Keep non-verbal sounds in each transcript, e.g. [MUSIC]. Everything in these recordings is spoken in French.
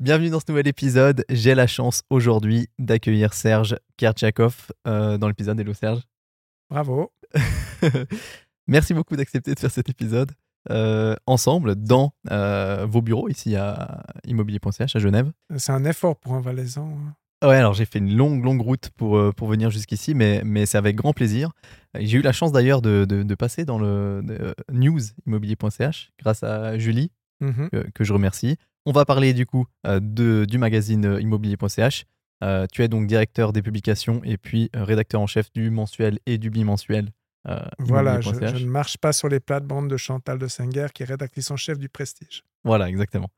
Bienvenue dans ce nouvel épisode. J'ai la chance aujourd'hui d'accueillir Serge Kertchakov euh, dans l'épisode. Hello Serge. Bravo. [LAUGHS] Merci beaucoup d'accepter de faire cet épisode euh, ensemble dans euh, vos bureaux ici à immobilier.ch à Genève. C'est un effort pour un Valaisan. hein. Ouais, alors j'ai fait une longue, longue route pour, pour venir jusqu'ici, mais, mais c'est avec grand plaisir. J'ai eu la chance d'ailleurs de, de- de passer dans le de, news immobilier.ch grâce à Julie, Mhm. que, que je remercie. On va parler du coup euh, de, du magazine euh, immobilier.ch. Euh, tu es donc directeur des publications et puis rédacteur en chef du mensuel et du bimensuel. euh, Voilà, je, ne marche pas sur les plates-bandes de Chantal de Singer, qui est rédactrice en chef du Prestige. Voilà, exactement.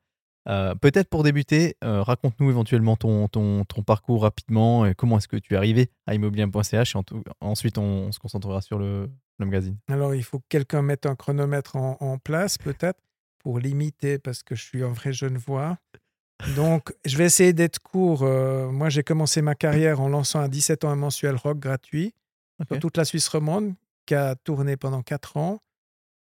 Euh, Peut-être pour débuter, raconte-nous éventuellement ton, ton, ton parcours rapidement et comment est-ce que tu es arrivé à immobilier.ch en ensuite on, se concentrera sur le, le magazine. Alors, il faut que quelqu'un mette un chronomètre en, en place, peut-être, pour limiter, parce que je suis un vrai jeune voix. Donc, je vais essayer d'être court. Euh, moi, j'ai commencé ma carrière en lançant à 17 ans un mensuel rock gratuit dans toute la Suisse romande, qui a tourné pendant 4 ans.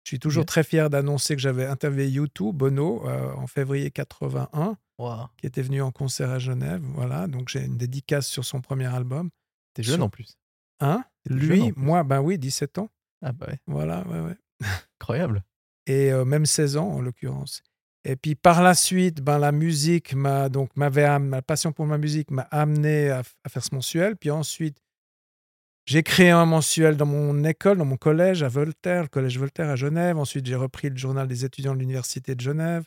Je suis toujours très fier d'annoncer que j'avais interviewé YouTube, Bono, euh, en février 81. Wow. qui était venu en concert à Genève. Voilà, donc j'ai une dédicace sur son premier album. T'es jeune Sur- en plus. Hein? Lui, plus. moi, ben oui, 17 ans. Ah bah ouais, Voilà, ouais, ouais. incroyable. Et euh, même 16 ans, en l'occurrence. Et puis par la suite, ben, la musique m'a donc m'avait ma passion pour ma musique m'a amené à faire ce mensuel. Puis ensuite, j'ai créé un mensuel dans mon école, dans mon collège à Voltaire, le collège Voltaire à Genève. Ensuite, j'ai repris le journal des étudiants de l'université de Genève.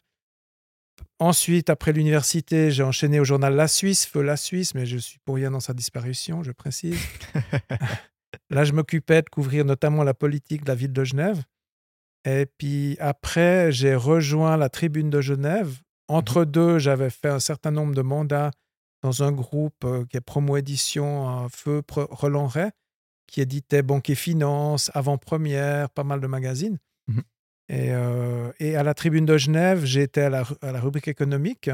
Ensuite, après l'université, j'ai enchaîné au journal La Suisse, Feu La Suisse, mais je suis pour rien dans sa disparition, je précise. [LAUGHS] Là, je m'occupais de couvrir notamment la politique de la ville de Genève. Et puis après, j'ai rejoint la Tribune de Genève. Entre deux, j'avais fait un certain nombre de mandats dans un groupe euh, qui est Promo Édition, euh, Feu Roland Ray, qui éditait Banque et Finance, Avant-Première, pas mal de magazines. Et, euh, et à la Tribune de Genève, j'étais à la, à la rubrique économique,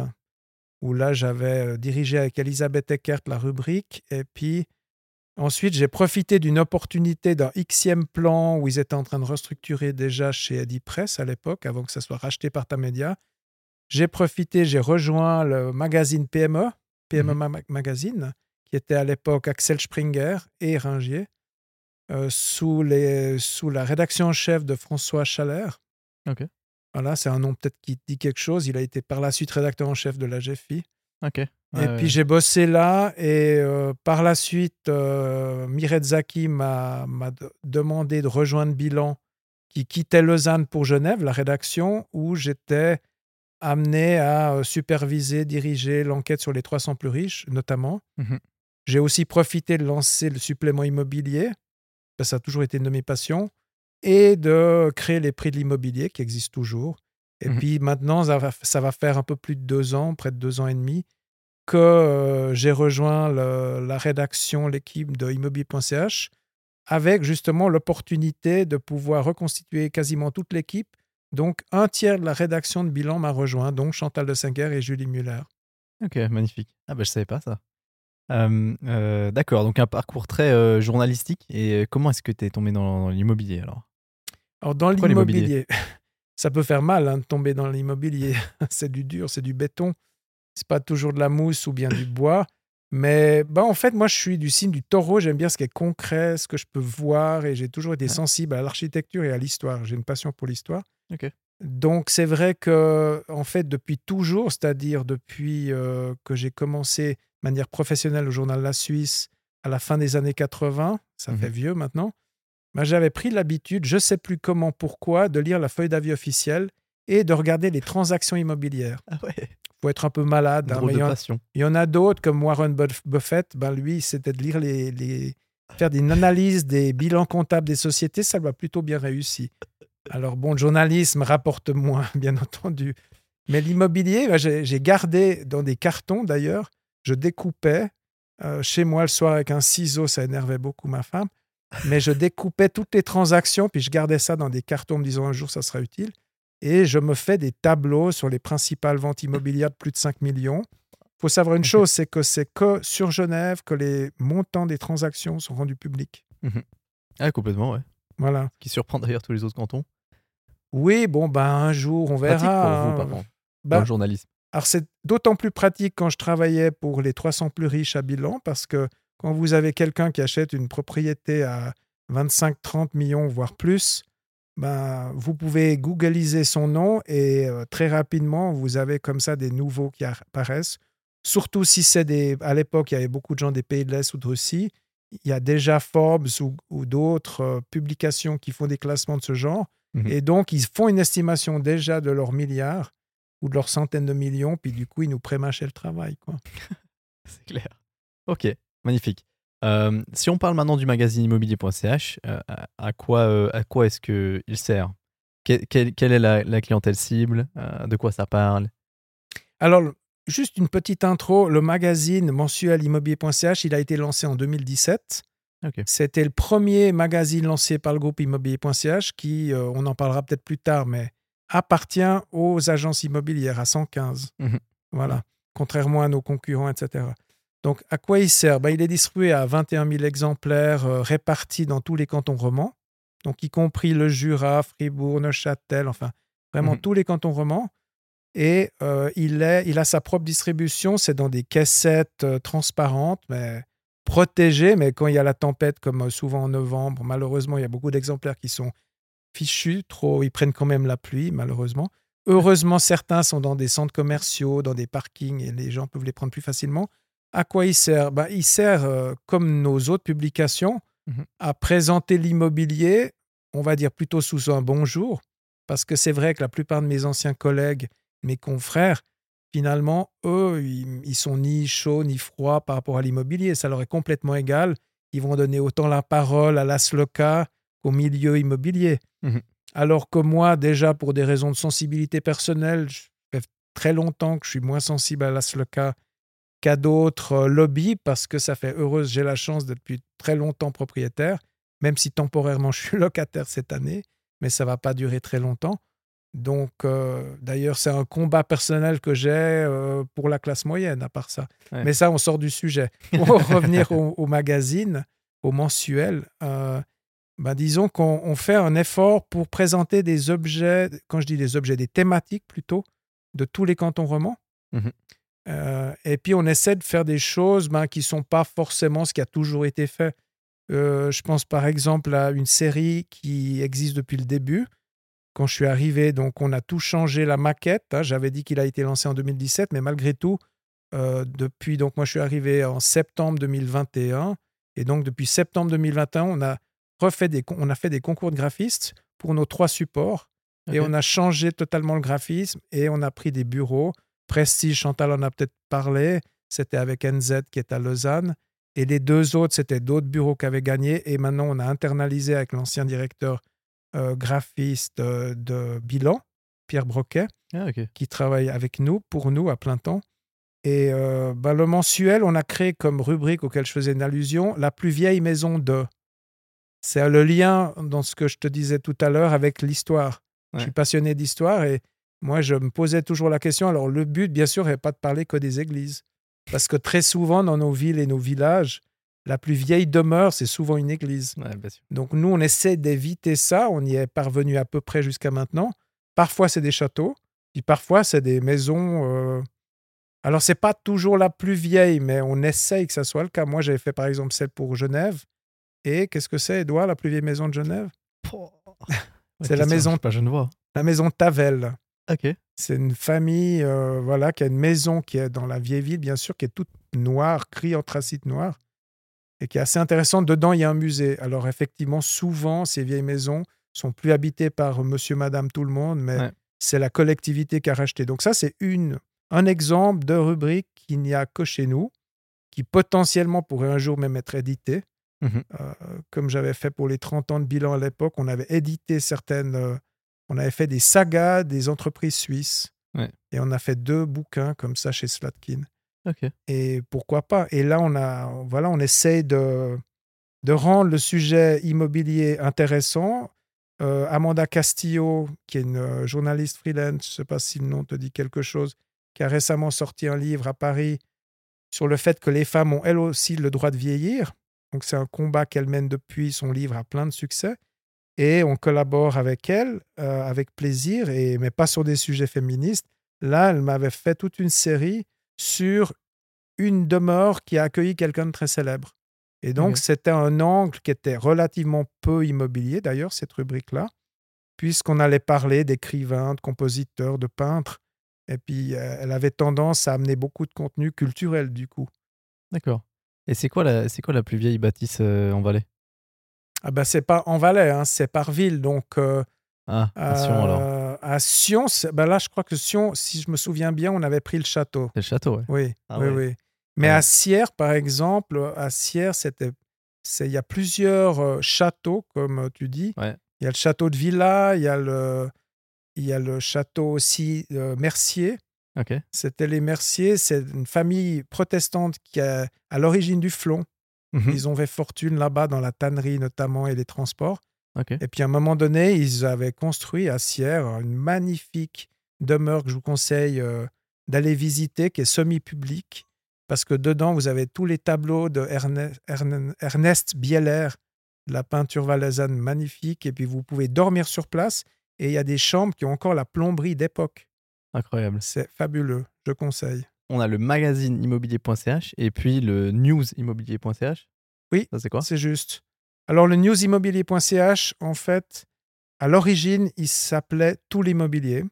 où là, j'avais euh, dirigé avec Elisabeth Eckert la rubrique. Et puis ensuite, j'ai profité d'une opportunité d'un Xème plan où ils étaient en train de restructurer déjà chez Eddy Press à l'époque, avant que ça soit racheté par Tamedia. J'ai profité, j'ai rejoint le magazine PME, PME Mhm. Ma- Magazine, qui était à l'époque Axel Springer et Ringier, euh, sous, les, sous la rédaction en chef de François Chaler. Ok. Voilà, c'est un nom peut-être qui dit quelque chose. Il a été par la suite rédacteur en chef de la GFI. Ok. Et puis j'ai bossé là et euh, par la suite, euh, Miret Zaki m'a m'a de- demandé de rejoindre Bilan qui quittait Lausanne pour Genève, la rédaction, où j'étais amené à euh, superviser, diriger l'enquête sur les 300 plus riches, notamment. Mhm. J'ai aussi profité de lancer le supplément immobilier, ça a toujours été une de mes passions, et de créer les prix de l'immobilier qui existent toujours. Et Mhm. puis maintenant, ça va, ça va faire un peu plus de deux ans, près de deux ans et demi, que euh, j'ai rejoint le- la rédaction, l'équipe de immobilier.ch, avec justement l'opportunité de pouvoir reconstituer quasiment toute l'équipe. Donc, un tiers de la rédaction de bilan m'a rejoint, donc Chantal de Singer et Julie Muller. Ok, magnifique. Ah bah je savais pas ça. Euh, euh, D'accord, donc un parcours très euh, journalistique. Et comment est-ce que tu es tombé dans, dans l'immobilier alors? Alors, dans l'immobilier, ça peut faire mal hein, de tomber dans l'immobilier. [LAUGHS] c'est du dur, c'est du béton. C'est pas toujours de la mousse ou bien du [COUGHS] bois. Mais bah, en fait, moi, je suis du signe du taureau. J'aime bien ce qui est concret, ce que je peux voir. Et j'ai toujours été sensible à l'architecture et à l'histoire. J'ai une passion pour l'histoire. Donc, c'est vrai que, en fait, depuis toujours, c'est-à-dire depuis euh, que j'ai commencé de manière professionnelle au journal La Suisse à la fin des années 80, ça Mhm. fait vieux maintenant, j'avais pris l'habitude, je ne sais plus comment, pourquoi, de lire la feuille d'avis officielle et de regarder les transactions immobilières. Ah ouais, faut être un peu malade. hein, il y en- passion. il y en a d'autres, comme Warren Buff- Buffett, ben lui, c'était de lire les, les- faire une analyse des bilans comptables des sociétés, ça lui a plutôt bien réussi. Alors bon, le journalisme rapporte moins, [LAUGHS] bien entendu. Mais l'immobilier, ben, j'ai j'ai gardé dans des cartons d'ailleurs, je découpais euh, chez moi le soir avec un ciseau, ça énervait beaucoup ma femme, mais je découpais toutes les transactions, puis je gardais ça dans des cartons en me disant un jour ça sera utile. Et je me fais des tableaux sur les principales ventes immobilières de plus de 5 millions. Il faut savoir une chose, c'est que c'est que sur Genève que les montants des transactions sont rendus publics. Ah, complètement, ouais. Voilà. Qui surprend d'ailleurs tous les autres cantons. Oui, bon, ben un jour, on verra. Pratique pour vous, par contre, dans Bah, le journalisme. Alors, c'est d'autant plus pratique quand je travaillais pour les 300 plus riches à bilan, parce que quand vous avez quelqu'un qui achète une propriété à 25, 30 millions, voire plus, ben, vous pouvez googliser son nom et euh, très rapidement, vous avez comme ça des nouveaux qui apparaissent. Surtout si c'est des. À l'époque, il y avait beaucoup de gens des pays de l'Est ou de Russie. Il y a déjà Forbes ou, d'autres euh, publications qui font des classements de ce genre. Mhm. Et donc, ils font une estimation déjà de leurs milliards ou de leurs centaines de millions. Puis du coup, ils nous prémâchaient le travail. Quoi. [LAUGHS] C'est clair. Ok, magnifique. Euh, si on parle maintenant du magazine immobilier.ch, euh, à quoi, euh, à quoi est-ce qu'il sert? Quelle, quelle, est la, clientèle cible? De quoi ça parle? Alors, juste une petite intro. Le magazine mensuel immobilier.ch, il a été lancé en 2017. C'était le premier magazine lancé par le groupe immobilier.ch qui, on en parlera peut-être plus tard, mais appartient aux agences immobilières à 115. Mhm. Voilà. Contrairement à nos concurrents, etc. Donc, à quoi il sert? Ben, Il est distribué à 21 000 exemplaires euh, répartis dans tous les cantons romans, donc y compris le Jura, Fribourg, Neuchâtel, enfin, vraiment Mhm. tous les cantons romans. Et euh, il, est, il a sa propre distribution, c'est dans des caissettes euh, transparentes, mais protégées. Mais quand il y a la tempête, comme souvent en novembre, malheureusement, il y a beaucoup d'exemplaires qui sont fichus, trop, ils prennent quand même la pluie, malheureusement. Heureusement, certains sont dans des centres commerciaux, dans des parkings, et les gens peuvent les prendre plus facilement. À quoi il sert? Ben, Il sert, euh, comme nos autres publications, Mhm. à présenter l'immobilier, on va dire plutôt sous un bonjour, parce que c'est vrai que la plupart de mes anciens collègues, mes confrères, finalement, eux, ils, ils sont ni chauds ni froids par rapport à l'immobilier. Ça leur est complètement égal. Ils vont donner autant la parole à l'ASLOCA qu'au milieu immobilier. Mhm. Alors que moi, déjà, pour des raisons de sensibilité personnelle, je fait très longtemps que je suis moins sensible à l'ASLOCA qu'à d'autres euh, lobbies parce que ça fait heureuse, j'ai la chance d'être depuis très longtemps propriétaire, même si temporairement [LAUGHS] je suis locataire cette année, mais ça va pas durer très longtemps. Donc, euh, d'ailleurs, c'est un combat personnel que j'ai euh, pour la classe moyenne, à part ça. Ouais. Mais ça, on sort du sujet. [LAUGHS] Pour revenir au, au magazine, au mensuel, euh, ben, disons qu'on on fait un effort pour présenter des objets, quand je dis des objets, des thématiques plutôt, de tous les cantons romans. Mhm. Euh, et puis, on essaie de faire des choses ben, qui ne sont pas forcément ce qui a toujours été fait. Euh, je pense par exemple à une série qui existe depuis le début. Quand je suis arrivé, donc on a tout changé la maquette. hein. J'avais dit qu'il a été lancé en 2017, mais malgré tout, euh, depuis, donc moi je suis arrivé en septembre 2021. Et donc depuis septembre 2021, on a refait des, on a fait des concours de graphistes pour nos trois supports. Et on a changé totalement le graphisme et on a pris des bureaux. Prestige, Chantal en a peut-être parlé. C'était avec NZ qui est à Lausanne. Et les deux autres, c'était d'autres bureaux qui avaient gagné. Et maintenant, on a internalisé avec l'ancien directeur euh, graphiste euh, de Bilan, Pierre Broquet, Ah, qui travaille avec nous, pour nous, à plein temps. Et euh, ben, le mensuel, on a créé comme rubrique auquel je faisais une allusion, la plus vieille maison de. C'est le lien dans ce que je te disais tout à l'heure avec l'histoire. Je suis passionné d'histoire et moi, je me posais toujours la question. Alors, le but, bien sûr, n'est pas de parler que des églises. Parce que très souvent, dans nos villes et nos villages, la plus vieille demeure, c'est souvent une église. Ouais, bien sûr. Donc nous, on essaie d'éviter ça. On y est parvenu à peu près jusqu'à maintenant. Parfois, c'est des châteaux, puis parfois, c'est des maisons. euh, Alors, c'est pas toujours la plus vieille, mais on essaye que ça soit le cas. Moi, j'avais fait par exemple celle pour Genève. Et qu'est-ce que c'est, Edouard, la plus vieille maison de Genève? C'est la maison- Pas. La maison Tavel. Ok. C'est une famille euh, voilà, qui a une maison qui est dans la vieille ville, bien sûr, qui est toute noire, gris anthracite noir, et qui est assez intéressante. Dedans, il y a un musée. Alors, effectivement, souvent, ces vieilles maisons sont plus habitées par monsieur, madame, tout le monde, mais Ouais. c'est la collectivité qui a racheté. Donc, ça, c'est une, un exemple de rubrique qu'il n'y a que chez nous, qui potentiellement pourrait un jour même être édité. Mhm. Euh, comme j'avais fait pour les 30 ans de bilan à l'époque, on avait édité certaines. euh, on avait fait des sagas des entreprises suisses. Ouais. Et on a fait deux bouquins comme ça chez Slatkin. Et pourquoi pas? Et là, on, a, voilà, on essaie de, de rendre le sujet immobilier intéressant. Euh, Amanda Castillo, qui est une euh, journaliste freelance, je ne sais pas si le nom te dit quelque chose, qui a récemment sorti un livre à Paris sur le fait que les femmes ont elles aussi le droit de vieillir. Donc c'est un combat qu'elle mène depuis. Son livre a plein de succès. Et on collabore avec elle euh, avec plaisir, et, mais pas sur des sujets féministes. Là, elle m'avait fait toute une série sur une demeure qui a accueilli quelqu'un de très célèbre. Et donc, c'était un angle qui était relativement peu immobilier, d'ailleurs, cette rubrique-là, puisqu'on allait parler d'écrivains, de compositeurs, de peintres. Et puis, euh, elle avait tendance à amener beaucoup de contenu culturel, du coup. D'accord. Et c'est quoi, la, c'est quoi la plus vieille bâtisse euh, en Valais? Ah ben, c'est pas en Valais, hein, c'est par ville. Donc, euh, Ah, à Sion alors. euh, à Sion, ben là, je crois que Sion, si je me souviens bien, on avait pris le château. C'est le château, ouais. Oui, Ah oui, ouais. oui. Mais Ouais. à Sierre, par exemple, à Sierre, c'était, il y a plusieurs euh, châteaux, comme tu dis. Ouais. Il y a le château de Villa, il y a le, il y a le château aussi euh, Mercier. Ok. C'était les Merciers, c'est une famille protestante qui est à l'origine du Flon. Mhm. Ils ont fait fortune là-bas dans la tannerie notamment et les transports. Et puis à un moment donné, ils avaient construit à Sierre une magnifique demeure que je vous conseille euh, d'aller visiter, qui est semi-publique, parce que dedans, vous avez tous les tableaux de Ernest, Erne- Ernest Bieler, de la peinture valaisanne magnifique, et puis vous pouvez dormir sur place, et il y a des chambres qui ont encore la plomberie d'époque. Incroyable. C'est fabuleux, je conseille. On a le magazine immobilier.ch et puis le news immobilier.ch. Oui, Ça, c'est quoi? C'est juste. Alors, le newsimmobilier.ch, en fait, à l'origine, il s'appelait Tout l'immobilier.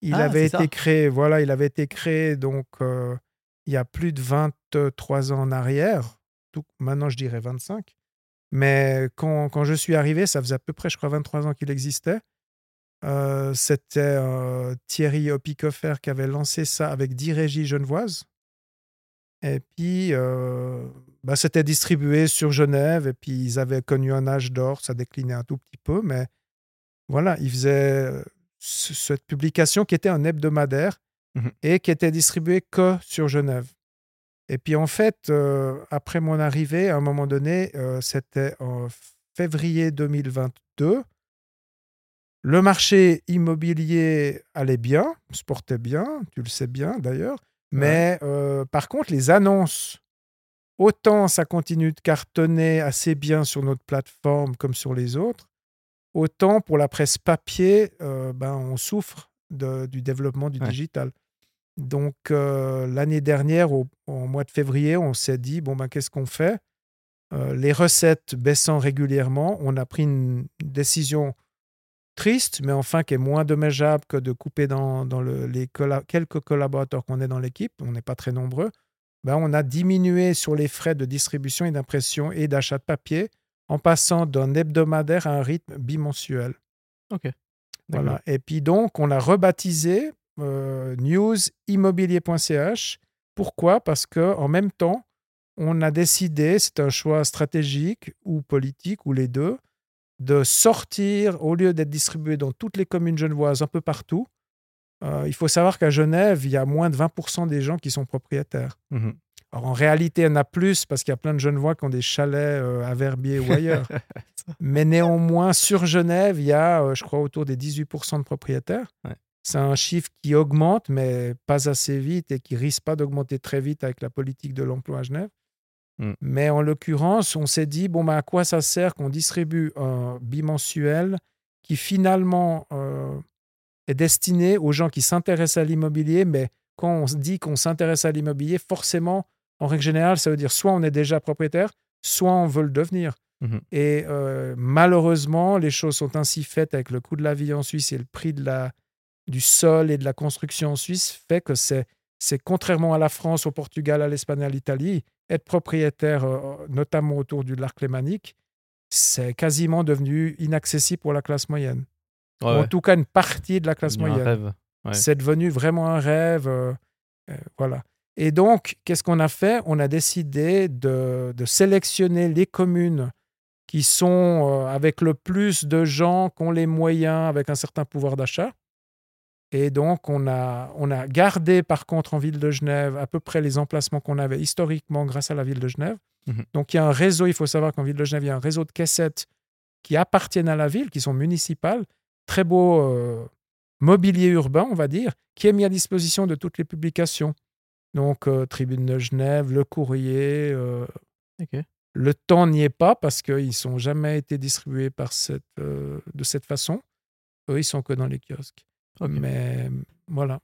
Il Ah, avait été ça. créé, voilà, il avait été créé donc euh, il y a plus de 23 ans en arrière. Maintenant, je dirais 25. Mais quand, quand je suis arrivé, ça faisait à peu près, je crois, 23 ans qu'il existait. Euh, C'était euh, Thierry Opicoffer qui avait lancé ça avec 10 régies genevoises. Et puis, euh, bah, c'était distribué sur Genève. Et puis, ils avaient connu un âge d'or. Ça déclinait un tout petit peu. Mais voilà, ils faisaient ce- cette publication qui était un hebdomadaire Mhm. et qui était distribuée que sur Genève. Et puis, en fait, euh, après mon arrivée, à un moment donné, euh, c'était en février 2022. Le marché immobilier allait bien, se portait bien, tu le sais bien d'ailleurs. Mais euh, par contre, les annonces, autant ça continue de cartonner assez bien sur notre plateforme comme sur les autres, autant pour la presse papier, euh, ben, on souffre de- du développement du Ouais. digital. Donc euh, l'année dernière, au, au mois de février, on s'est dit, bon, ben, qu'est-ce qu'on fait? Les recettes baissant régulièrement, on a pris une décision triste, mais enfin qui est moins dommageable que de couper dans, dans le- les colla- quelques collaborateurs qu'on est dans l'équipe, on n'est pas très nombreux, ben, on a diminué sur les frais de distribution et d'impression et d'achat de papier en passant d'un hebdomadaire à un rythme bimensuel. Ok. Voilà. Et puis donc, on a rebaptisé euh, newsimmobilier.ch. Pourquoi? Parce que en même temps, on a décidé, c'est un choix stratégique ou politique ou les deux, de sortir, au lieu d'être distribué dans toutes les communes genevoises, un peu partout. euh, il faut savoir qu'à Genève, il y a moins de 20% des gens qui sont propriétaires. Mhm. Alors en réalité, il y en a plus parce qu'il y a plein de Genevois qui ont des chalets euh, à Verbier ou ailleurs. [LAUGHS] Mais néanmoins, sur Genève, il y a, euh, je crois, autour des 18% de propriétaires. Ouais. C'est un chiffre qui augmente, mais pas assez vite et qui risque pas d'augmenter très vite avec la politique de l'emploi à Genève. Mm. Mais en l'occurrence, on s'est dit, bon, ben, à quoi ça sert qu'on distribue un bimensuel qui finalement euh, est destiné aux gens qui s'intéressent à l'immobilier, mais quand on se dit qu'on s'intéresse à l'immobilier, forcément, en règle générale, ça veut dire soit on est déjà propriétaire, soit on veut le devenir. Mhm. Et euh, malheureusement, les choses sont ainsi faites avec le coût de la vie en Suisse et le prix de la, du sol et de la construction en Suisse, fait que c'est, c'est contrairement à la France, au Portugal, à l'Espagne, à l'Italie, être propriétaire, euh, notamment autour du lac lémanique, c'est quasiment devenu inaccessible pour la classe moyenne. Ouais, Ou en ouais. tout cas, une partie de la classe moyenne. Ouais. C'est devenu vraiment un rêve. euh, euh, voilà. Et donc, qu'est-ce qu'on a fait? On a décidé de, de sélectionner les communes qui sont avec le plus de gens qui ont les moyens, avec un certain pouvoir d'achat. Et donc, on a, on a gardé, par contre, en ville de Genève, à peu près les emplacements qu'on avait historiquement grâce à la ville de Genève. Mhm. Donc, il y a un réseau, il faut savoir qu'en ville de Genève, il y a un réseau de caissettes qui appartiennent à la ville, qui sont municipales. Très beau euh, mobilier urbain, on va dire, qui est mis à disposition de toutes les publications. Donc, euh, Tribune de Genève, Le Courrier. euh, le temps n'y est pas parce qu'ils n'ont jamais été distribués par cette, de cette façon. Eux, ils sont que dans les kiosques. Mais voilà.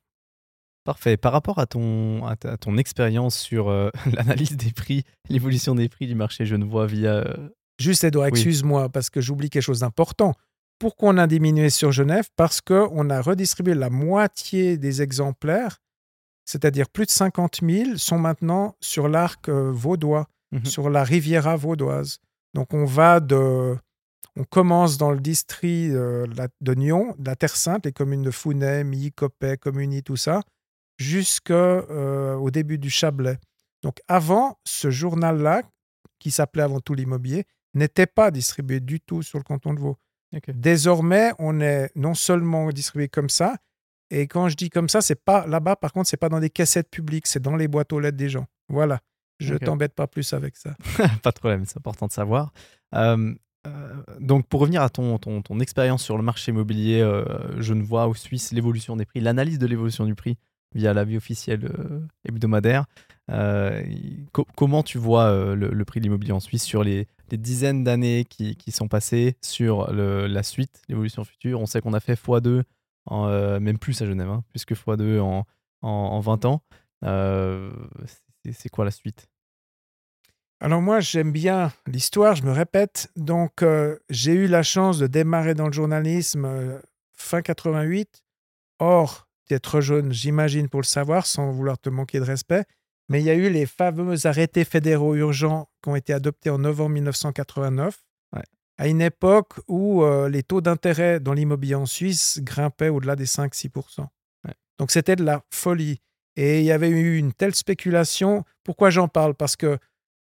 Parfait. Par rapport à ton, à ta- à ton expérience sur euh, [LAUGHS] l'analyse des prix, l'évolution des prix du marché genevois via. euh, Juste, Edouard, Oui. excuse-moi, parce que j'oublie quelque chose d'important. Pourquoi on a diminué sur Genève? Parce qu'on a redistribué la moitié des exemplaires, c'est-à-dire plus de 50 000, sont maintenant sur l'arc euh, vaudois, Mhm. sur la Riviera vaudoise. Donc on va de... On commence dans le district euh, de Nyon, de la Terre Sainte, les communes de Founet, Milly, Coppet, Communy, tout ça, jusqu'au début du Chablais. Donc avant, ce journal-là, qui s'appelait avant tout l'immobilier, n'était pas distribué du tout sur le canton de Vaud. Désormais, on est non seulement distribué comme ça, et quand je dis comme ça, c'est pas là-bas, par contre, c'est pas dans des cassettes publiques, c'est dans les boîtes aux lettres des gens. Voilà. Je Ok. t'embête pas plus avec ça. [LAUGHS] pas de problème, c'est important de savoir. Euh, euh, donc, pour revenir à ton, ton, ton expérience sur le marché immobilier euh, genevois ou suisse, l'évolution des prix, l'analyse de l'évolution du prix via la vie officielle euh, hebdomadaire, euh, co- comment tu vois euh, le, prix de l'immobilier en Suisse sur les, les dizaines d'années qui, qui sont passées sur la suite, l'évolution future? On sait qu'on a fait x2, en, euh, même plus à Genève, hein, plus que x2 en, en, en 20 ans. Euh, c'est quoi la suite? Alors moi, j'aime bien l'histoire, je me répète. Donc, euh, j'ai eu la chance de démarrer dans le journalisme euh, fin 88. Or, tu es trop jeune, j'imagine, pour le savoir, sans vouloir te manquer de respect. Mais il y a eu les fameux arrêtés fédéraux urgents qui ont été adoptés en novembre 1989, Ouais. à une époque où euh, les taux d'intérêt dans l'immobilier en Suisse grimpaient au-delà des 5-6 Ouais. Donc, c'était de la folie. Et il y avait eu une telle spéculation. Pourquoi j'en parle? Parce que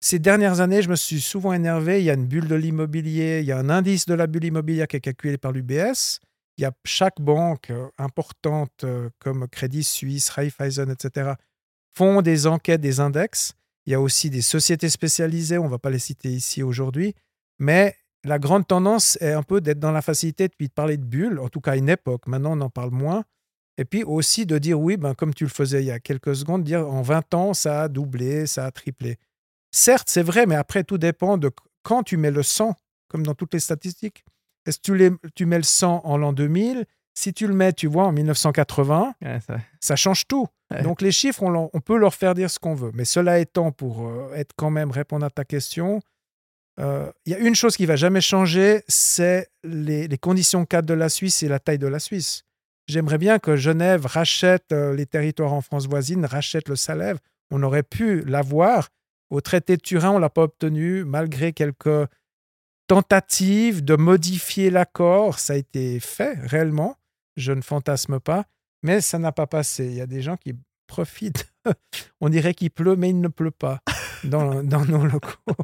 ces dernières années, je me suis souvent énervé. Il y a une bulle de l'immobilier, il y a un indice de la bulle immobilière qui est calculé par l'UBS. Il y a chaque banque euh, importante euh, comme Crédit Suisse, Raiffeisen, etc. font des enquêtes, des index. Il y a aussi des sociétés spécialisées, on ne va pas les citer ici aujourd'hui. Mais la grande tendance est un peu d'être dans la facilité puis de parler de bulle, en tout cas à une époque. Maintenant, on en parle moins. Et puis aussi de dire oui, ben, comme tu le faisais il y a quelques secondes, dire en 20 ans, ça a doublé, ça a triplé. Certes, c'est vrai, mais après, tout dépend de quand tu mets le 100, comme dans toutes les statistiques. Est-ce que tu, les- tu mets le 100 en l'an 2000 Si tu le mets, tu vois, en 1980, Ouais, ça- ça change tout. Ouais. Donc les chiffres, on, on peut leur faire dire ce qu'on veut. Mais cela étant, pour euh, être quand même répondre à ta question, euh, il y a une chose qui va jamais changer, c'est les, les conditions cadres de la Suisse et la taille de la Suisse. J'aimerais bien que Genève rachète euh, les territoires en France voisine, rachète le Salève. On aurait pu l'avoir. Au traité de Turin, on l'a pas obtenu, malgré quelques tentatives de modifier l'accord. Ça a été fait réellement. Je ne fantasme pas, mais ça n'a pas passé. Il y a des gens qui profitent. [LAUGHS] On dirait qu'il pleut, mais il ne pleut pas dans, [LAUGHS] dans nos locaux.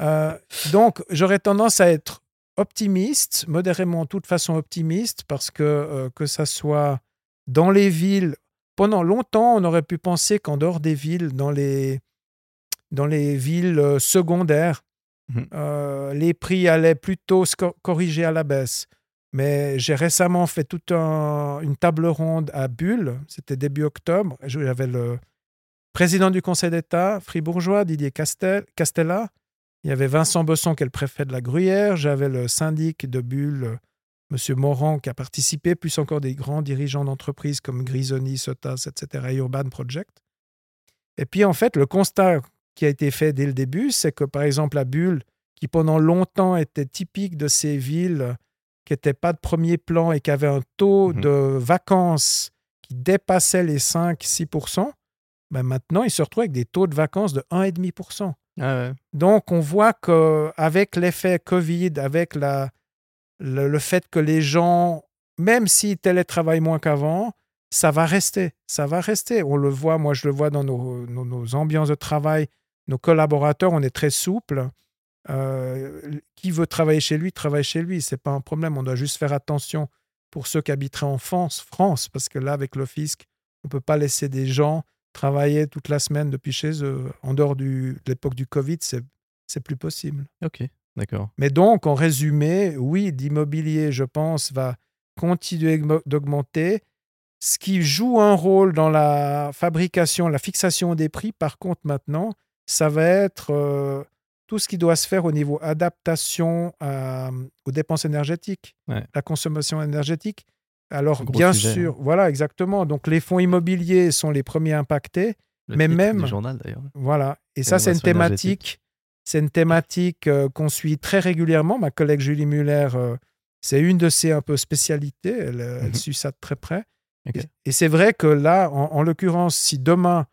Euh, donc, j'aurais tendance à être optimiste, modérément, de toute façon optimiste, parce que euh, que ça soit dans les villes, pendant longtemps, on aurait pu penser qu'en dehors des villes, dans les, dans les villes euh, secondaires, Mhm. euh, les prix allaient plutôt se cor- corriger à la baisse. Mais j'ai récemment fait toute un- une table ronde à Bulle, c'était début octobre. J'avais le président du Conseil d'État fribourgeois, Didier Castel, Castella. Il y avait Vincent Besson, qui est le préfet de la Gruyère. J'avais le syndic de Bulle, M. Morand, qui a participé, plus encore des grands dirigeants d'entreprises comme Grisoni, Sotas, etc., et Urban Project. Et puis, en fait, le constat qui a été fait dès le début, c'est que, par exemple, la Bulle, qui pendant longtemps était typique de ces villes qui n'étaient pas de premier plan et qui avaient un taux Mhm. de vacances qui dépassait les 5-6 ben maintenant, ils se retrouvent avec des taux de vacances de 1,5 Ah ouais. donc, on voit qu'avec l'effet Covid, avec la, le, le fait que les gens, même s'ils télétravaillent moins qu'avant, ça va rester. Ça va rester. On le voit, moi je le vois dans nos, nos- nos ambiances de travail, nos collaborateurs, on est très souple. Euh, qui veut travailler chez lui, travaille chez lui. C'est pas un problème. On doit juste faire attention pour ceux qui habiteraient en France, France parce que là, avec le fisc, on peut pas laisser des gens travailler toute la semaine depuis chez eux. En dehors du- de l'époque du Covid, c'est c'est plus possible. Ok, d'accord. Mais donc, en résumé, oui, l'immobilier, je pense, va continuer d'augmenter. Ce qui joue un rôle dans la fabrication, la fixation des prix, par contre, maintenant, ça va être euh, tout ce qui doit se faire au niveau adaptation à- aux dépenses énergétiques, Ouais. la consommation énergétique. Alors, bien sujet, sûr, voilà, exactement. Donc, les fonds immobiliers sont les premiers impactés. Le Mais même- journal d'ailleurs. Voilà. Et ça, c'est une thématique. C'est une thématique euh, qu'on suit très régulièrement. Ma collègue Julie Muller, euh, c'est une de ses un peu spécialités. Elle, elle Mhm. suit ça de très près. Et, et c'est vrai que là, en, en l'occurrence, si demain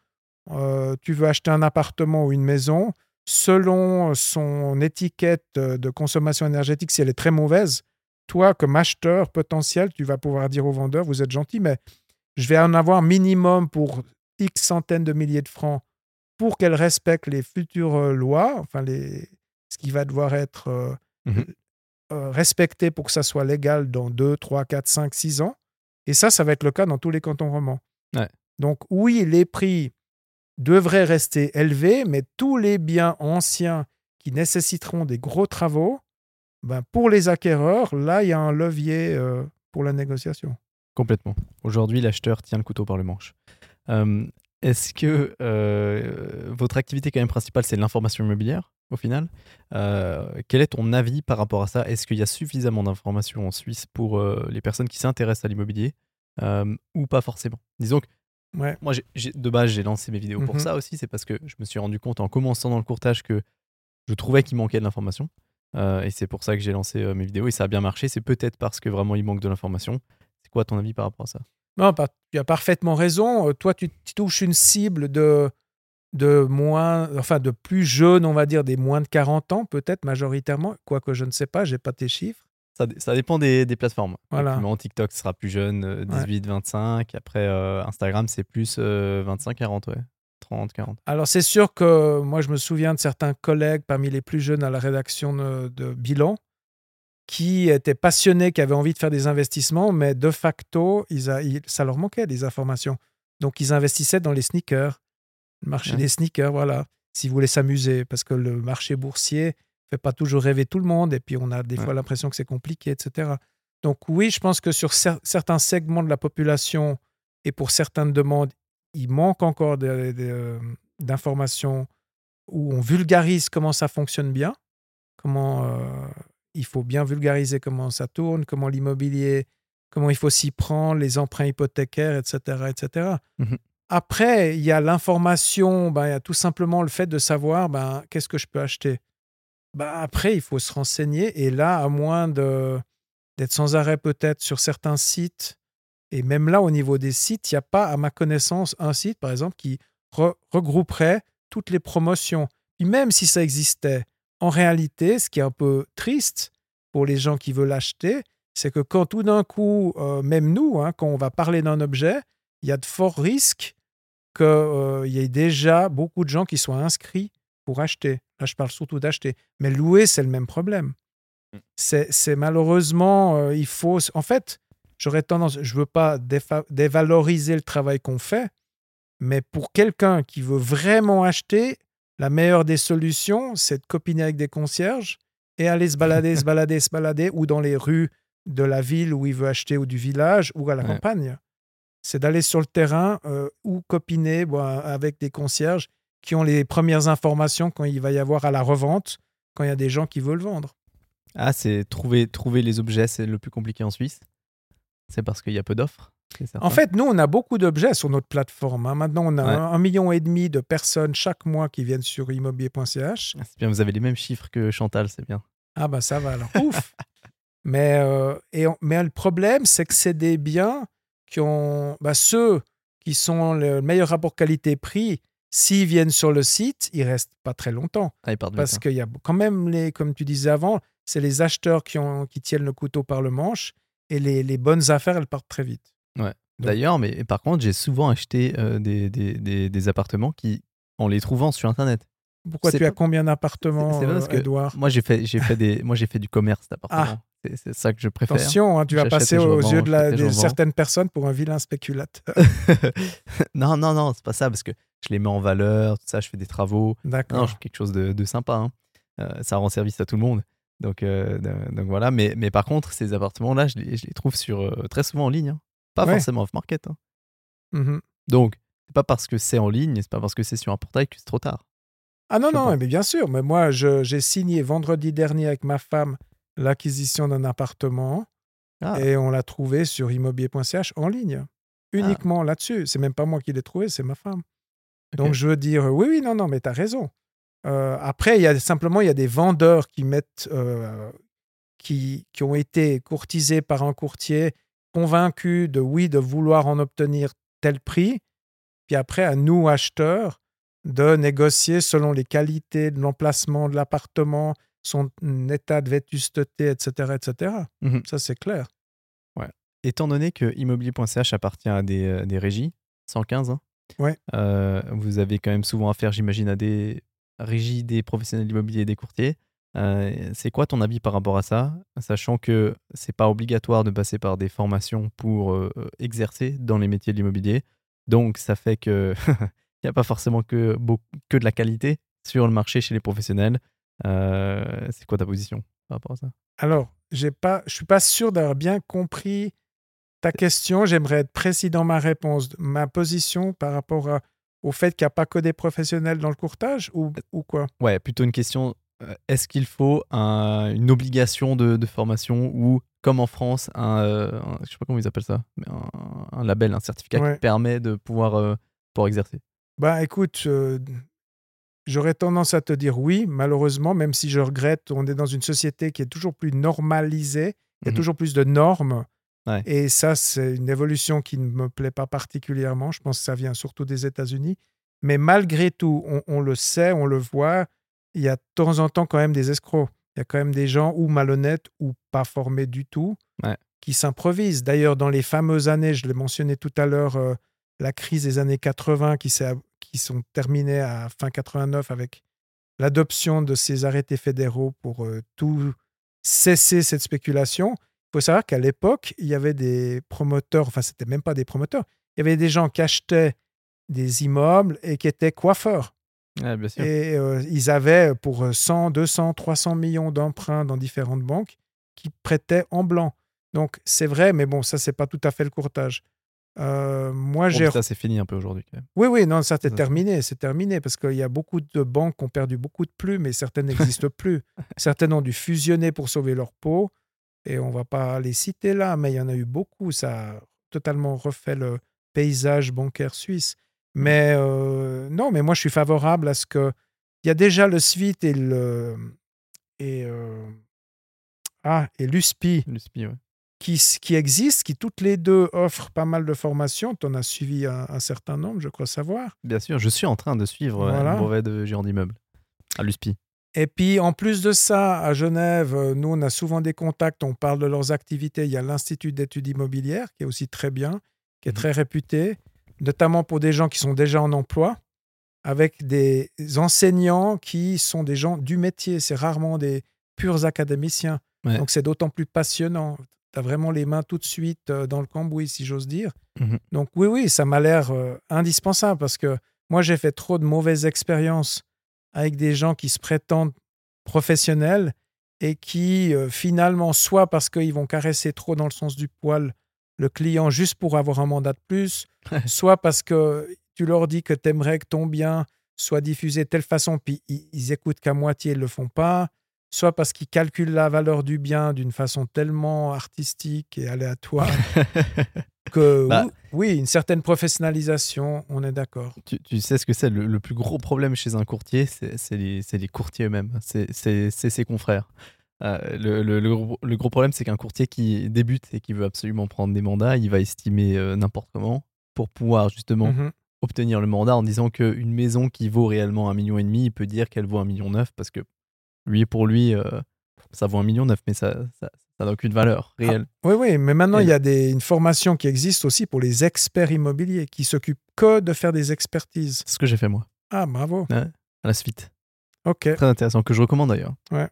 euh, tu veux acheter un appartement ou une maison, selon son étiquette de consommation énergétique, si elle est très mauvaise, toi, comme acheteur potentiel, tu vas pouvoir dire au vendeur, vous êtes gentil, mais je vais en avoir minimum pour X centaines de milliers de francs pour qu'elle respecte les futures euh, lois, enfin les, ce qui va devoir être euh, euh, respecté pour que ça soit légal dans 2, 3, 4, 5, 6 ans. Et ça, ça va être le cas dans tous les cantons romans. Ouais. Donc oui, les prix devraient rester élevés, mais tous les biens anciens qui nécessiteront des gros travaux, ben, pour les acquéreurs, là, il y a un levier euh, pour la négociation. Complètement. Aujourd'hui, l'acheteur tient le couteau par le manche. Est-ce que euh, votre activité quand même principale, c'est l'information immobilière au final? Euh, Quel est ton avis par rapport à ça? Est-ce qu'il y a suffisamment d'informations en Suisse pour les personnes qui s'intéressent à l'immobilier ou pas forcément? Disons que Ouais. moi, de base, j'ai lancé mes vidéos pour Mhm. ça aussi. C'est parce que je me suis rendu compte en commençant dans le courtage que je trouvais qu'il manquait de l'information. Euh, et c'est pour ça que j'ai lancé euh, mes vidéos et ça a bien marché. C'est peut-être parce que vraiment il manque de l'information. C'est quoi ton avis par rapport à ça? Non, tu as parfaitement raison. Euh, Toi, tu, tu touches une cible de, de moins, enfin de plus jeunes, on va dire, des moins de 40 ans, peut-être majoritairement. Quoique je ne sais pas, j'ai pas tes chiffres. Ça, dé- ça dépend des, des plateformes. Voilà. TikTok sera plus jeune, euh, 18-25. Après, euh, Instagram, c'est plus euh, 25-40, ouais. 30-40. Alors, c'est sûr que moi, je me souviens de certains collègues parmi les plus jeunes à la rédaction de, de Bilan qui étaient passionnés, qui avaient envie de faire des investissements, mais de facto, ils a- ils- ça leur manquait des informations. Donc, ils investissaient dans les sneakers, le marché Ouais. des sneakers, voilà, s'ils voulaient s'amuser, parce que le marché boursier fait pas toujours rêver tout le monde, et puis on a des Ouais. fois l'impression que c'est compliqué, etc. Donc, oui, je pense que sur cer- certains segments de la population et pour certaines demandes, il manque encore d'informations où on vulgarise comment ça fonctionne bien, comment euh, il faut bien vulgariser comment ça tourne, comment l'immobilier, comment il faut s'y prendre, les emprunts hypothécaires, etc. etc. Mhm. Après, il y a l'information, ben, il y a tout simplement le fait de savoir ben, qu'est-ce que je peux acheter. Ben, après, il faut se renseigner et là, à moins d'être sans arrêt peut-être sur certains sites, et même là, au niveau des sites, il n'y a pas, à ma connaissance, un site, par exemple, qui re- regrouperait toutes les promotions. Puis même si ça existait, en réalité, ce qui est un peu triste pour les gens qui veulent acheter, c'est que quand tout d'un coup, euh, même nous, hein, quand on va parler d'un objet, il y a de forts risques qu'il y ait déjà beaucoup de gens qui soient inscrits pour acheter. Là, je parle surtout d'acheter. Mais louer, c'est le même problème. Mm. C'est malheureusement, euh, il faut. En fait, j'aurais tendance, je veux pas dévaloriser le travail qu'on fait, mais pour quelqu'un qui veut vraiment acheter, la meilleure des solutions, c'est de copiner avec des concierges et aller se balader, se balader, se balader, ou dans les rues de la ville où il veut acheter, ou du village, ou à la Ouais. campagne. C'est d'aller sur le terrain euh, ou copiner bon, avec des concierges qui ont les premières informations quand il va y avoir à la revente, quand il y a des gens qui veulent vendre. Ah, c'est trouver, trouver les objets, c'est le plus compliqué en Suisse? C'est parce qu'il y a peu d'offres. En fait, nous, on a beaucoup d'objets sur notre plateforme. hein. Maintenant, on a Ouais. un, un million et demi de personnes chaque mois qui viennent sur immobilier.ch. Ah, c'est bien, vous avez les mêmes chiffres que Chantal, c'est bien. Ah bah ça va alors. Ouf. [LAUGHS] Mais, euh, et on- mais le problème, c'est que c'est des biens qui ont... bah, ceux qui sont le meilleur rapport qualité-prix, s'ils viennent sur le site, ils restent pas très longtemps. Ah, Parce hein. qu'il y a quand même, les, comme tu disais avant, c'est les acheteurs qui, ont, qui tiennent le couteau par le manche et les, les bonnes affaires, elles partent très vite. Donc- D'ailleurs, mais par contre, j'ai souvent acheté euh, des, des, des, des appartements qui, en les trouvant sur Internet. Pourquoi tu as combien d'appartements, euh, Edouard? Moi, j'ai fait, j'ai fait, des, moi, j'ai fait du commerce d'appartements. C'est, c'est ça que je préfère. Attention, hein, tu vas passer aux yeux de, la- de certaines personnes pour un vilain spéculateur. [LAUGHS] non, non, non, c'est pas ça, parce que je les mets en valeur, tout ça, je fais des travaux. Non, D'accord. je fais quelque chose de, de sympa. hein. Euh, ça rend service à tout le monde. Donc, euh, donc voilà. Mais, mais par contre, ces appartements-là, je les, je les trouve sur, euh, très souvent en ligne. hein. Pas Ouais. forcément off-market. hein. Mhm. Donc, c'est pas parce que c'est en ligne, c'est pas parce que c'est sur un portail que c'est trop tard. Ah non, Je non, mais bien sûr. Mais moi, je- j'ai signé vendredi dernier avec ma femme l'acquisition d'un appartement. Ah, et on l'a trouvé sur immobilier.ch en ligne, uniquement là-dessus. C'est même pas moi qui l'ai trouvé, c'est ma femme. Donc je veux dire, oui, oui, non, non, mais tu as raison. Euh, après, il y a simplement il y a des vendeurs qui mettent, euh, qui, qui ont été courtisés par un courtier, convaincus de oui, de vouloir en obtenir tel prix. Puis après, à nous, acheteurs, de négocier selon les qualités de l'emplacement de l'appartement, son état de vétusteté, etc. etc. Mhm. Ça, c'est clair. Étant donné que immobilier.ch appartient à des, euh, des régies, 115, hein, Ouais. euh, vous avez quand même souvent affaire, j'imagine, à des régies, des professionnels immobiliers et des courtiers. Euh, c'est quoi ton avis par rapport à ça Sachant que c'est pas obligatoire de passer par des formations pour euh, exercer dans les métiers de l'immobilier? Donc, ça fait que [LAUGHS] il n'y a pas forcément que, que de la qualité sur le marché chez les professionnels. C'est quoi ta position par rapport à ça? Alors, je suis pas sûr d'avoir bien compris ta question. J'aimerais être précis dans ma réponse. Ma position par rapport à- au fait qu'il n'y a pas que des professionnels dans le courtage ou, ou quoi? Ouais, plutôt une question. euh, Est-ce qu'il faut un- une obligation de, de formation ou, comme en France, un, euh, un- je sais pas comment ils appellent ça, mais un, un label, un certificat Ouais. qui permet de pouvoir, euh, pouvoir exercer? Bah écoute, euh, j'aurais tendance à te dire oui, malheureusement, même si je regrette, on est dans une société qui est toujours plus normalisée, il y a Mhm. toujours plus de normes. Ouais. Et ça, c'est une évolution qui ne me plaît pas particulièrement. Je pense que ça vient surtout des États-Unis. Mais malgré tout, on, on le sait, on le voit, il y a de temps en temps quand même des escrocs. Il y a quand même des gens ou malhonnêtes ou pas formés du tout Ouais. qui s'improvisent. D'ailleurs, dans les fameuses années, je l'ai mentionné tout à l'heure, euh, la crise des années 80 qui, qui sont terminées à fin 89 avec l'adoption de ces arrêtés fédéraux pour euh, tout cesser cette spéculation. Il faut savoir qu'à l'époque, il y avait des promoteurs, enfin, c'était même pas des promoteurs, il y avait des gens qui achetaient des immeubles et qui étaient coiffeurs. Bien sûr. Et euh, ils avaient pour 100, 200, 300 millions d'emprunts dans différentes banques qui prêtaient en blanc. Donc c'est vrai, mais bon, ça, c'est pas tout à fait le courtage. Euh, moi, j'ai. ça, c'est fini un peu aujourd'hui. Oui, oui, non, ça, c'est terminé. C'est terminé parce qu'il y a beaucoup de banques qui ont perdu beaucoup de plumes et certaines [LAUGHS] n'existent plus. Certaines ont dû fusionner pour sauver leur peau. Et on va pas les citer là, mais il y en a eu beaucoup. Ça a totalement refait le paysage bancaire suisse. Mais euh, non, mais moi, je suis favorable à ce que. Il y a déjà le SWIT et le. Et, euh, ah, et l'USPI ouais. qui, qui existent, qui toutes les deux offrent pas mal de formations. Tu en as suivi un, un certain nombre, je crois savoir. Bien sûr, je suis en train de suivre euh, Voilà. le brevet de géant d'immeuble à l'USPI. Et puis, en plus de ça, à Genève, euh, nous, on a souvent des contacts, on parle de leurs activités. Il y a l'Institut d'études immobilières, qui est aussi très bien, qui est Mhm. très réputé, notamment pour des gens qui sont déjà en emploi, avec des enseignants qui sont des gens du métier. C'est rarement des purs académiciens. Ouais. Donc, c'est d'autant plus passionnant. Tu as vraiment les mains tout de suite euh, dans le cambouis, si j'ose dire. Mhm. Donc, oui, oui, ça m'a l'air euh, indispensable parce que moi, j'ai fait trop de mauvaises expériences avec des gens qui se prétendent professionnels et qui, euh, finalement, soit parce qu'ils vont caresser trop dans le sens du poil le client juste pour avoir un mandat de plus, soit parce que tu leur dis que tu aimerais que ton bien soit diffusé de telle façon, puis ils, ils écoutent qu'à moitié, ils ne le font pas, soit parce qu'ils calculent la valeur du bien d'une façon tellement artistique et aléatoire [LAUGHS] que Bah. oui, une certaine professionnalisation, on est d'accord. Tu, tu sais ce que c'est le, le plus gros problème chez un courtier, c'est les, les courtiers eux-mêmes, c'est ses confrères. Euh, le, le- le gros, problème, c'est qu'un courtier qui débute et qui veut absolument prendre des mandats, il va estimer euh, n'importe comment pour pouvoir justement Mhm. obtenir le mandat en disant qu'une maison qui vaut réellement un million et demi, il peut dire qu'elle vaut un million neuf parce que lui, pour lui, euh, ça vaut un million neuf, mais ça ça ça n'a aucune valeur réelle. Oui, oui, mais maintenant, Et- il y a des, une formation qui existe aussi pour les experts immobiliers qui s'occupent que de faire des expertises. C'est ce que j'ai fait moi, Ah, bravo. à la suite. OK. Très intéressant, que je recommande d'ailleurs. Ouais.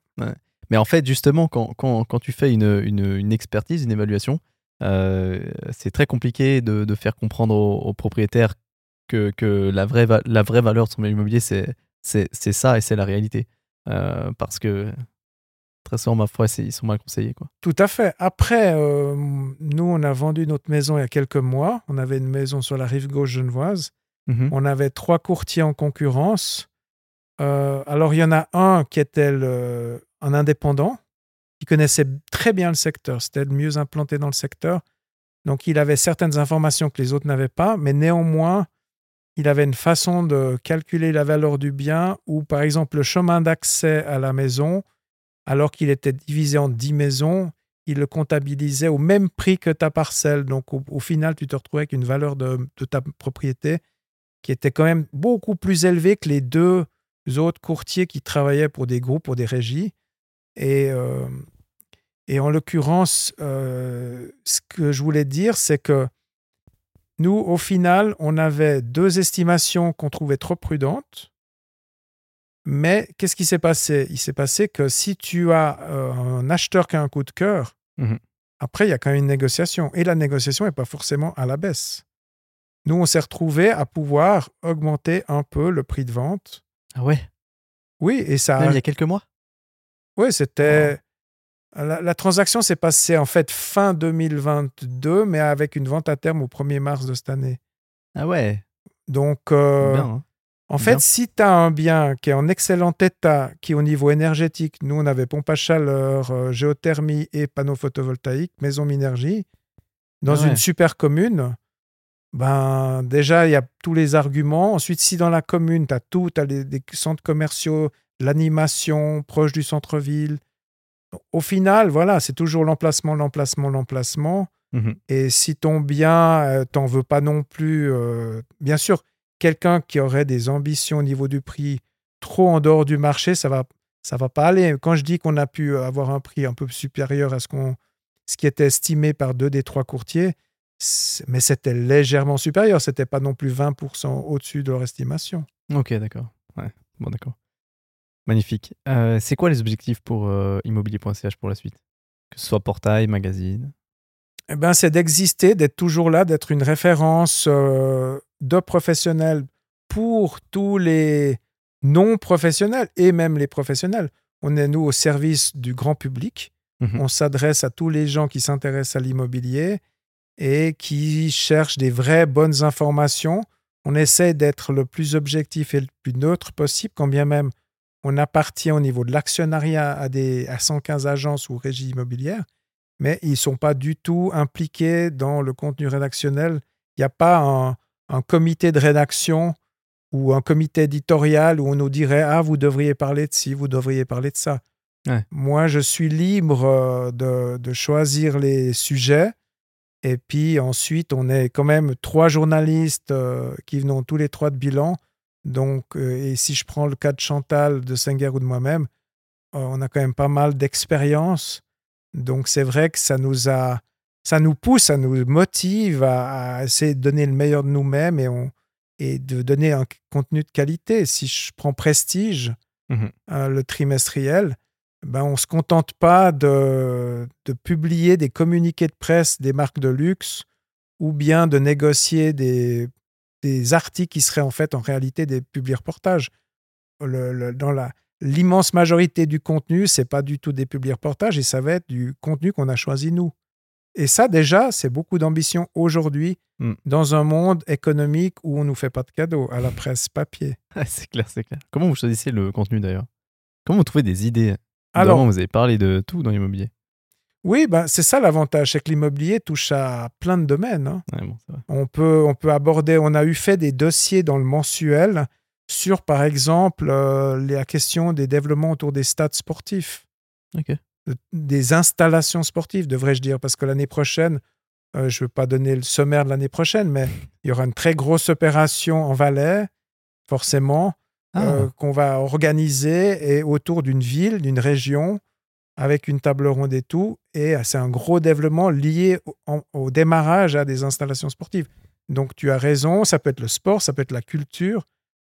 Mais en fait, justement, quand, quand, quand tu fais une, une, une expertise, une évaluation, euh, c'est très compliqué de, de faire comprendre aux, aux propriétaires que, que la, vraie la vraie valeur de son bien immobilier, c'est ça et c'est la réalité. Euh, parce que très souvent, ma foi, ils sont mal conseillés. Quoi. Tout à fait. Après, euh, nous, on a vendu notre maison il y a quelques mois. On avait une maison sur la rive gauche genevoise. Mhm. On avait trois courtiers en concurrence. Euh, alors, il y en a un qui était le- un indépendant il connaissait très bien le secteur, c'était le mieux implanté dans le secteur. Donc il avait certaines informations que les autres n'avaient pas, mais néanmoins, il avait une façon de calculer la valeur du bien où, par exemple, le chemin d'accès à la maison, alors qu'il était divisé en 10 maisons, il le comptabilisait au même prix que ta parcelle. Donc au, final, tu te retrouvais avec une valeur de, ta propriété qui était quand même beaucoup plus élevée que les deux autres courtiers qui travaillaient pour des groupes, pour des régies. Et, euh, en l'occurrence, euh, ce que je voulais dire, c'est que nous, au final, on avait deux estimations qu'on trouvait trop prudentes. Mais qu'est-ce qui s'est passé? Il s'est passé que si tu as euh, un acheteur qui a un coup de cœur, mhm. après, il y a quand même une négociation. Et la négociation n'est pas forcément à la baisse. Nous, on s'est retrouvés à pouvoir augmenter un peu le prix de vente. Ah ouais? Oui, et ça. Même il y a quelques mois? Oui, c'était. La, transaction s'est passée en fait fin 2022, mais avec une vente à terme au 1er mars de cette année. Ah ouais. Donc, euh, hein. en fait, si tu as un bien qui est en excellent état, qui au niveau énergétique, nous on avait pompe à chaleur, euh, géothermie et panneaux photovoltaïques, maison Minergie, dans Ah ouais. une super commune, ben déjà il y a tous les arguments. Ensuite, si dans la commune, tu as tout, tu as des centres commerciaux, l'animation proche du centre-ville, au final, voilà, c'est toujours l'emplacement, l'emplacement, l'emplacement. Mhm. Et si ton bien, euh, t'en veux pas non plus, euh, bien sûr, quelqu'un qui aurait des ambitions au niveau du prix trop en dehors du marché, ça va, ça va pas aller. Quand je dis qu'on a pu avoir un prix un peu supérieur à ce qu'on, ce qui était estimé par deux des trois courtiers, mais c'était légèrement supérieur. C'était pas non plus 20% au-dessus de leur estimation. Ok, d'accord. Ouais, bon, d'accord. Magnifique. Euh, c'est quoi les objectifs pour euh, immobilier.ch pour la suite? Que ce soit portail, magazine? Eh ben, c'est d'exister, d'être toujours là, d'être une référence euh, de professionnels pour tous les non-professionnels et même les professionnels. On est, nous, au service du grand public. Mhm. On s'adresse à tous les gens qui s'intéressent à l'immobilier et qui cherchent des vraies bonnes informations. On essaie d'être le plus objectif et le plus neutre possible, quand bien même on appartient au niveau de l'actionnariat à, des, à 115 agences ou régies immobilières mais ils ne sont pas du tout impliqués dans le contenu rédactionnel. Il n'y a pas un, un comité de rédaction ou un comité éditorial où on nous dirait Ah, vous devriez parler de ci, vous devriez parler de ça. Ouais. Moi, je suis libre euh, de, de choisir les sujets. Et puis ensuite, on est quand même trois journalistes euh, qui venons tous les trois de bilan. Donc, euh, et si je prends le cas de Chantal, de Singer ou de moi-même, euh, on a quand même pas mal d'expérience. Donc c'est vrai que ça nous a, ça nous pousse, ça nous motive à, à essayer de donner le meilleur de nous-mêmes et, on, et de donner un contenu de qualité. Si je prends Prestige, Mhm. euh, le trimestriel, ben on ne se contente pas de, de publier des communiqués de presse des marques de luxe ou bien de négocier des, des articles qui seraient en fait en réalité des publi-reportages. Le- le- dans la, l'immense majorité du contenu, c'est pas du tout des publi-reportages et ça va être du contenu qu'on a choisi nous. Et ça, déjà, c'est beaucoup d'ambition aujourd'hui Mm. dans un monde économique où on nous fait pas de cadeaux à la presse papier. [LAUGHS] C'est clair, c'est clair. Comment vous choisissez le contenu d'ailleurs? Comment vous trouvez des idées? Alors, vous avez parlé de tout dans l'immobilier. Oui, ben, c'est ça l'avantage, c'est que l'immobilier touche à plein de domaines. hein. Ouais, bon. On peut, on peut aborder, on a eu fait des dossiers dans le mensuel sur, par exemple, euh, la question des développements autour des stades sportifs. De- des installations sportives, devrais-je dire, parce que l'année prochaine, euh, je ne veux pas donner le sommaire de l'année prochaine, mais [LAUGHS] il y aura une très grosse opération en Valais, forcément, Ah, euh, qu'on va organiser et autour d'une ville, d'une région, avec une table ronde et tout. Et euh, c'est un gros développement lié au, en- au démarrage à des installations sportives. Donc tu as raison, ça peut être le sport, ça peut être la culture.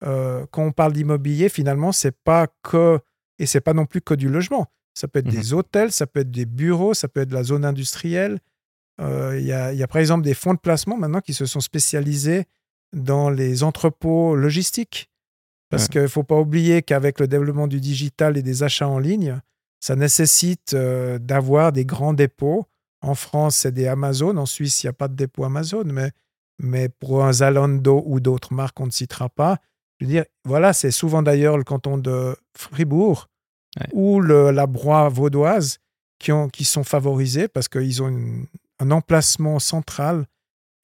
Euh, quand on parle d'immobilier, finalement, c'est pas que et c'est pas non plus que du logement. Ça peut être Mhm. des hôtels, ça peut être des bureaux, ça peut être de la zone industrielle. Euh, Il y, a, il y a par exemple des fonds de placement maintenant qui se sont spécialisés dans les entrepôts logistiques. Parce Ouais. qu'il ne faut pas oublier qu'avec le développement du digital et des achats en ligne, ça nécessite euh, d'avoir des grands dépôts. En France, c'est des Amazon. En Suisse, il n'y a pas de dépôt Amazon. Mais, mais pour un Zalando ou d'autres marques, on ne citera pas. Je veux dire, voilà, c'est souvent d'ailleurs le canton de Fribourg Ouais. ou le, la Broye vaudoise qui, ont, qui sont favorisés parce qu'ils ont une- un emplacement central.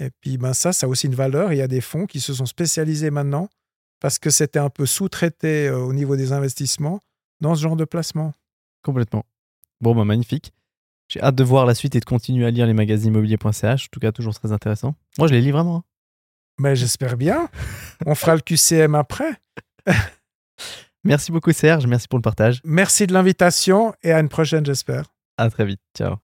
Et puis ben ça, ça a aussi une valeur. Il y a des fonds qui se sont spécialisés maintenant parce que c'était un peu sous-traité euh, au niveau des investissements dans ce genre de placement. Complètement. Bon, bah, magnifique. J'ai hâte de voir la suite et de continuer à lire les magazines immobiliers.ch. En tout cas, toujours très intéressant. Moi, je les lis vraiment. hein. Mais j'espère bien. On fera le QCM après. [LAUGHS] Merci beaucoup, Serge. Merci pour le partage. Merci de l'invitation et à une prochaine, j'espère. À très vite. Ciao.